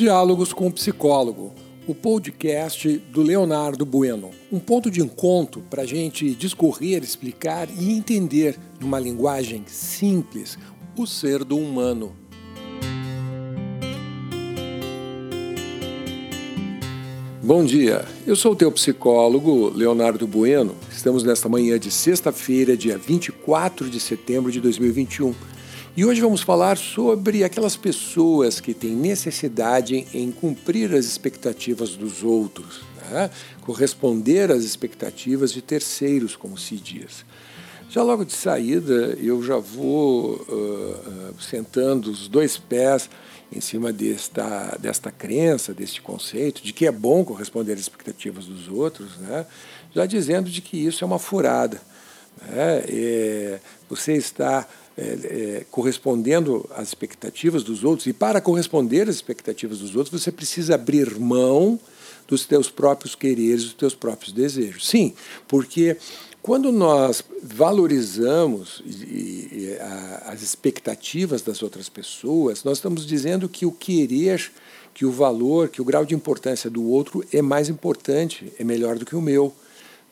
Diálogos com o Psicólogo, o podcast do Leonardo Bueno. Um ponto de encontro para a gente discorrer, explicar e entender, numa linguagem simples, o ser do humano. Bom dia, eu sou o teu psicólogo, Leonardo Bueno. Estamos nesta manhã de sexta-feira, dia 24 de setembro de 2021 e hoje vamos falar sobre aquelas pessoas que têm necessidade em cumprir as expectativas dos outros, né? corresponder às expectativas de terceiros, como se diz. Já logo de saída, eu já vou uh, uh, sentando os dois pés em cima desta, desta crença, deste conceito, de que é bom corresponder às expectativas dos outros, né? já dizendo de que isso é uma furada. Né? É, você está é, é, correspondendo às expectativas dos outros, e para corresponder às expectativas dos outros, você precisa abrir mão dos teus próprios quereres, dos teus próprios desejos. Sim, porque quando nós valorizamos e, e, a, as expectativas das outras pessoas, nós estamos dizendo que o querer, que o valor, que o grau de importância do outro é mais importante, é melhor do que o meu.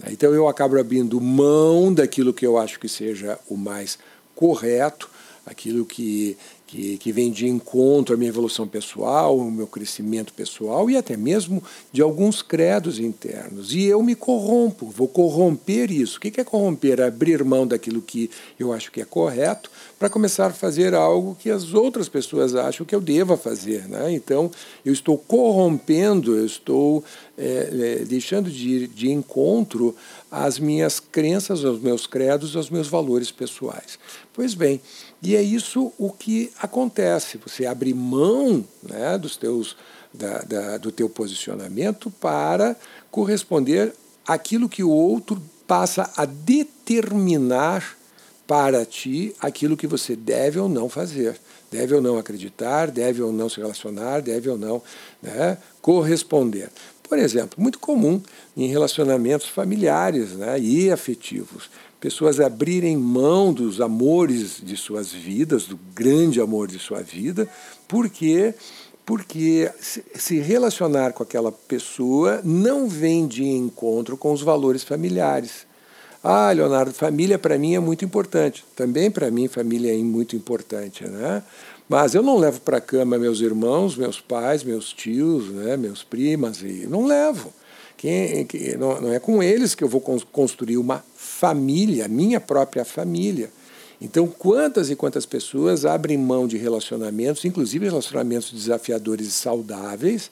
Então eu acabo abrindo mão daquilo que eu acho que seja o mais correto, aquilo que, que, que vem de encontro à minha evolução pessoal, ao meu crescimento pessoal e até mesmo de alguns credos internos. E eu me corrompo, vou corromper isso. O que é corromper? Abrir mão daquilo que eu acho que é correto para começar a fazer algo que as outras pessoas acham que eu deva fazer. Né? Então, eu estou corrompendo, eu estou é, é, deixando de de encontro às minhas crenças, aos meus credos, aos meus valores pessoais. Pois bem, e é isso o que acontece. Você abre mão né, dos teus, da, da, do teu posicionamento para corresponder àquilo que o outro passa a determinar para ti aquilo que você deve ou não fazer. Deve ou não acreditar, deve ou não se relacionar, deve ou não né, corresponder. Por exemplo, muito comum em relacionamentos familiares né, e afetivos pessoas abrirem mão dos amores de suas vidas, do grande amor de sua vida, porque porque se relacionar com aquela pessoa não vem de encontro com os valores familiares. Ah, Leonardo, família para mim é muito importante. Também para mim família é muito importante, né? Mas eu não levo para a cama meus irmãos, meus pais, meus tios, né, meus primas, e não levo. Quem, não, não é com eles que eu vou construir uma família, minha própria família. Então, quantas e quantas pessoas abrem mão de relacionamentos, inclusive relacionamentos desafiadores e saudáveis,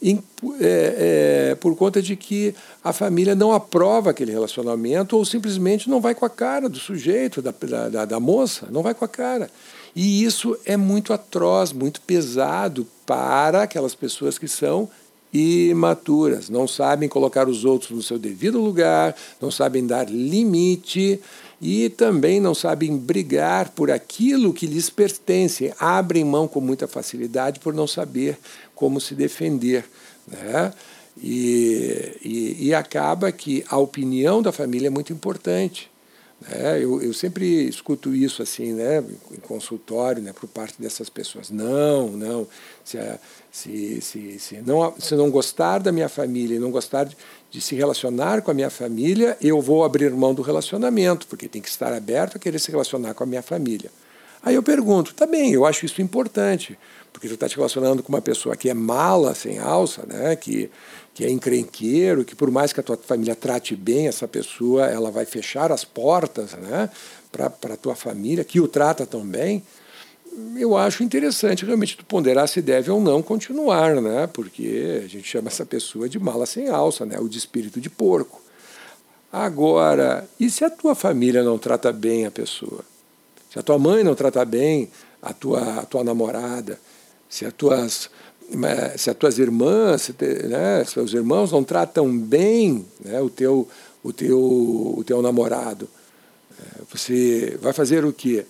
em, é, é, por conta de que a família não aprova aquele relacionamento ou simplesmente não vai com a cara do sujeito, da, da, da moça, não vai com a cara. E isso é muito atroz, muito pesado para aquelas pessoas que são imaturas, não sabem colocar os outros no seu devido lugar, não sabem dar limite e também não sabem brigar por aquilo que lhes pertence, abrem mão com muita facilidade por não saber como se defender. Né? E, e, e acaba que a opinião da família é muito importante. É, eu, eu, sempre escuto isso assim, né, em consultório, né, por parte dessas pessoas. Não, não. Se, se, se, se, não, se não gostar da minha família e não gostar de, de, se relacionar com a minha família, eu vou abrir mão do relacionamento, porque tem que estar aberto a querer se relacionar com a minha família. Aí eu pergunto, tá bem, eu acho isso importante, porque tu está te relacionando com uma pessoa que é mala, sem alça, né, que, que é encrenqueiro, que por mais que a tua família trate bem essa pessoa, ela vai fechar as portas né, para a tua família, que o trata tão bem, eu acho interessante realmente tu ponderar se deve ou não continuar, né? porque a gente chama essa pessoa de mala sem alça, né? ou de espírito de porco. Agora, e se a tua família não trata bem a pessoa? Se a tua mãe não trata bem a tua, a tua namorada, se as tuas se as tuas irmãs, né, seus irmãos não tratam bem né, o, teu, o, teu, o teu namorado, é, você vai fazer o quê?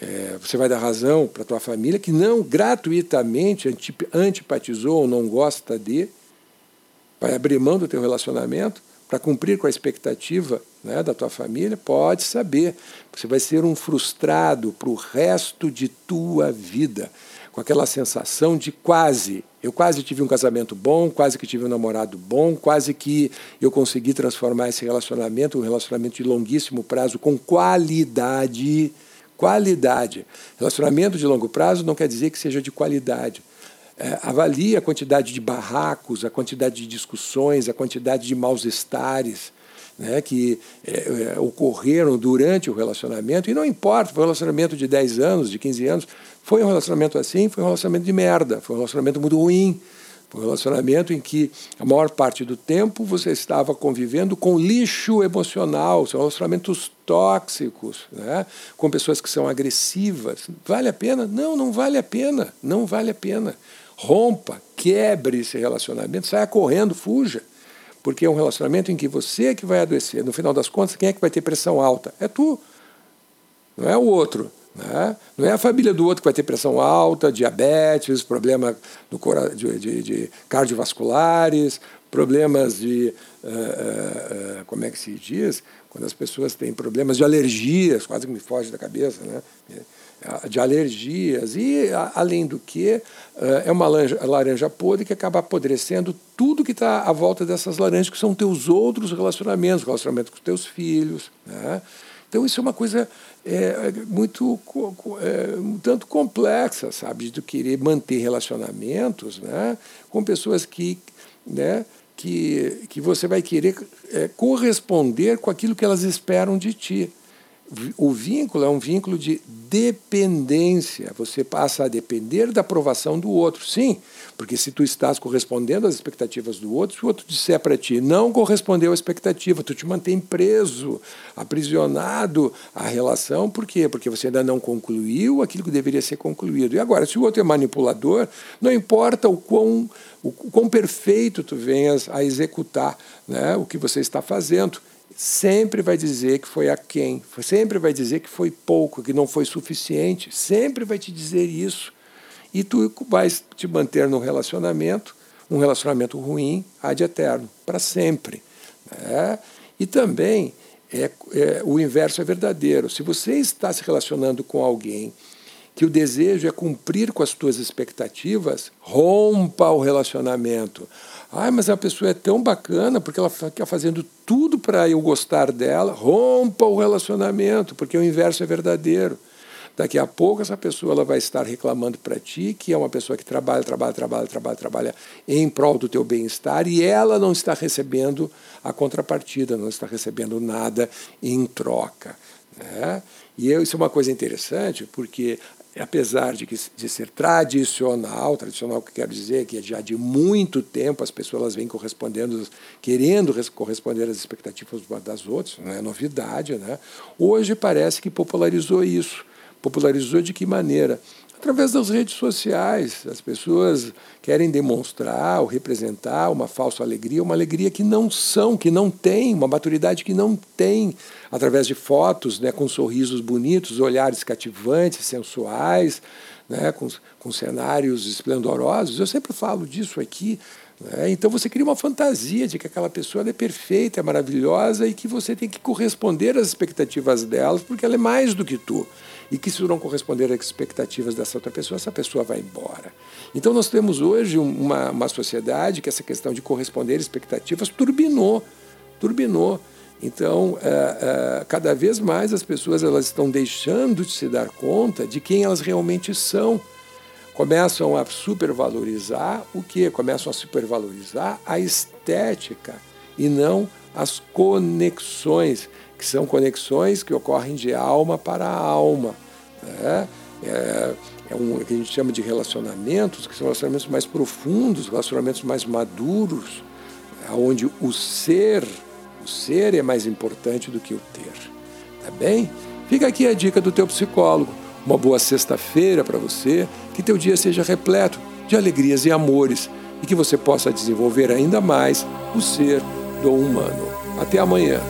É, você vai dar razão para a tua família que não gratuitamente antipatizou ou não gosta de, vai abrir mão do teu relacionamento para cumprir com a expectativa né, da tua família, pode saber. Você vai ser um frustrado para o resto de tua vida, com aquela sensação de quase. Eu quase tive um casamento bom, quase que tive um namorado bom, quase que eu consegui transformar esse relacionamento, um relacionamento de longuíssimo prazo, com qualidade. Qualidade. Relacionamento de longo prazo não quer dizer que seja de qualidade avalie a quantidade de barracos, a quantidade de discussões, a quantidade de maus-estares né, que é, é, ocorreram durante o relacionamento. E não importa, foi um relacionamento de 10 anos, de 15 anos, foi um relacionamento assim, foi um relacionamento de merda, foi um relacionamento muito ruim. Foi um relacionamento em que a maior parte do tempo você estava convivendo com lixo emocional, são relacionamentos tóxicos, né? com pessoas que são agressivas. Vale a pena? Não, não vale a pena. Não vale a pena rompa, quebre esse relacionamento, saia correndo, fuja. Porque é um relacionamento em que você é que vai adoecer. No final das contas, quem é que vai ter pressão alta? É tu, não é o outro. Né? Não é a família do outro que vai ter pressão alta, diabetes, problema do, de, de, de cardiovasculares, problemas de. Uh, uh, como é que se diz? Quando as pessoas têm problemas de alergias, quase que me foge da cabeça, né? de alergias e, além do que, é uma laranja, podre que acaba apodrecendo tudo que está à volta dessas laranjas, que são teus outros relacionamentos, relacionamento com teus filhos. Né? Então, isso é uma coisa é, muito é, tanto complexa, sabe, de querer manter relacionamentos né, com pessoas que, né, que, que você vai querer é, corresponder com aquilo que elas esperam de ti o vínculo é um vínculo de dependência. Você passa a depender da aprovação do outro. Sim, porque se tu estás correspondendo às expectativas do outro, se o outro disser para ti não correspondeu à expectativa, tu te mantém preso, aprisionado à relação. Por quê? Porque você ainda não concluiu aquilo que deveria ser concluído. E agora, se o outro é manipulador, não importa o quão, o quão perfeito tu venhas a executar né, o que você está fazendo sempre vai dizer que foi a quem, sempre vai dizer que foi pouco, que não foi suficiente, sempre vai te dizer isso. E tu vais te manter no relacionamento, um relacionamento ruim, ad eterno, para sempre. Né? E também é, é, o inverso é verdadeiro. Se você está se relacionando com alguém que o desejo é cumprir com as tuas expectativas, rompa o relacionamento. Ai, mas a pessoa é tão bacana porque ela fica fazendo tudo para eu gostar dela. Rompa o relacionamento, porque o inverso é verdadeiro. Daqui a pouco essa pessoa ela vai estar reclamando para ti que é uma pessoa que trabalha, trabalha, trabalha, trabalha, trabalha em prol do teu bem-estar e ela não está recebendo a contrapartida, não está recebendo nada em troca. Né? E isso é uma coisa interessante, porque apesar de, que, de ser tradicional, tradicional que quero dizer que é já de muito tempo as pessoas vêm correspondendo, querendo corresponder às expectativas das outras, não é novidade, né? Hoje parece que popularizou isso. Popularizou de que maneira? Através das redes sociais. As pessoas querem demonstrar ou representar uma falsa alegria, uma alegria que não são, que não tem, uma maturidade que não tem, através de fotos né, com sorrisos bonitos, olhares cativantes, sensuais, né, com, com cenários esplendorosos. Eu sempre falo disso aqui. Né? Então você cria uma fantasia de que aquela pessoa é perfeita, é maravilhosa e que você tem que corresponder às expectativas delas, porque ela é mais do que tu e que se não corresponder às expectativas dessa outra pessoa, essa pessoa vai embora. Então nós temos hoje uma, uma sociedade que essa questão de corresponder expectativas turbinou, turbinou. Então, é, é, cada vez mais as pessoas elas estão deixando de se dar conta de quem elas realmente são. Começam a supervalorizar o que? Começam a supervalorizar a estética e não as conexões que são conexões que ocorrem de alma para alma. Né? É, é um que a gente chama de relacionamentos, que são relacionamentos mais profundos, relacionamentos mais maduros, onde o ser, o ser é mais importante do que o ter. Tá bem? Fica aqui a dica do teu psicólogo. Uma boa sexta-feira para você, que teu dia seja repleto de alegrias e amores e que você possa desenvolver ainda mais o ser do humano. Até amanhã.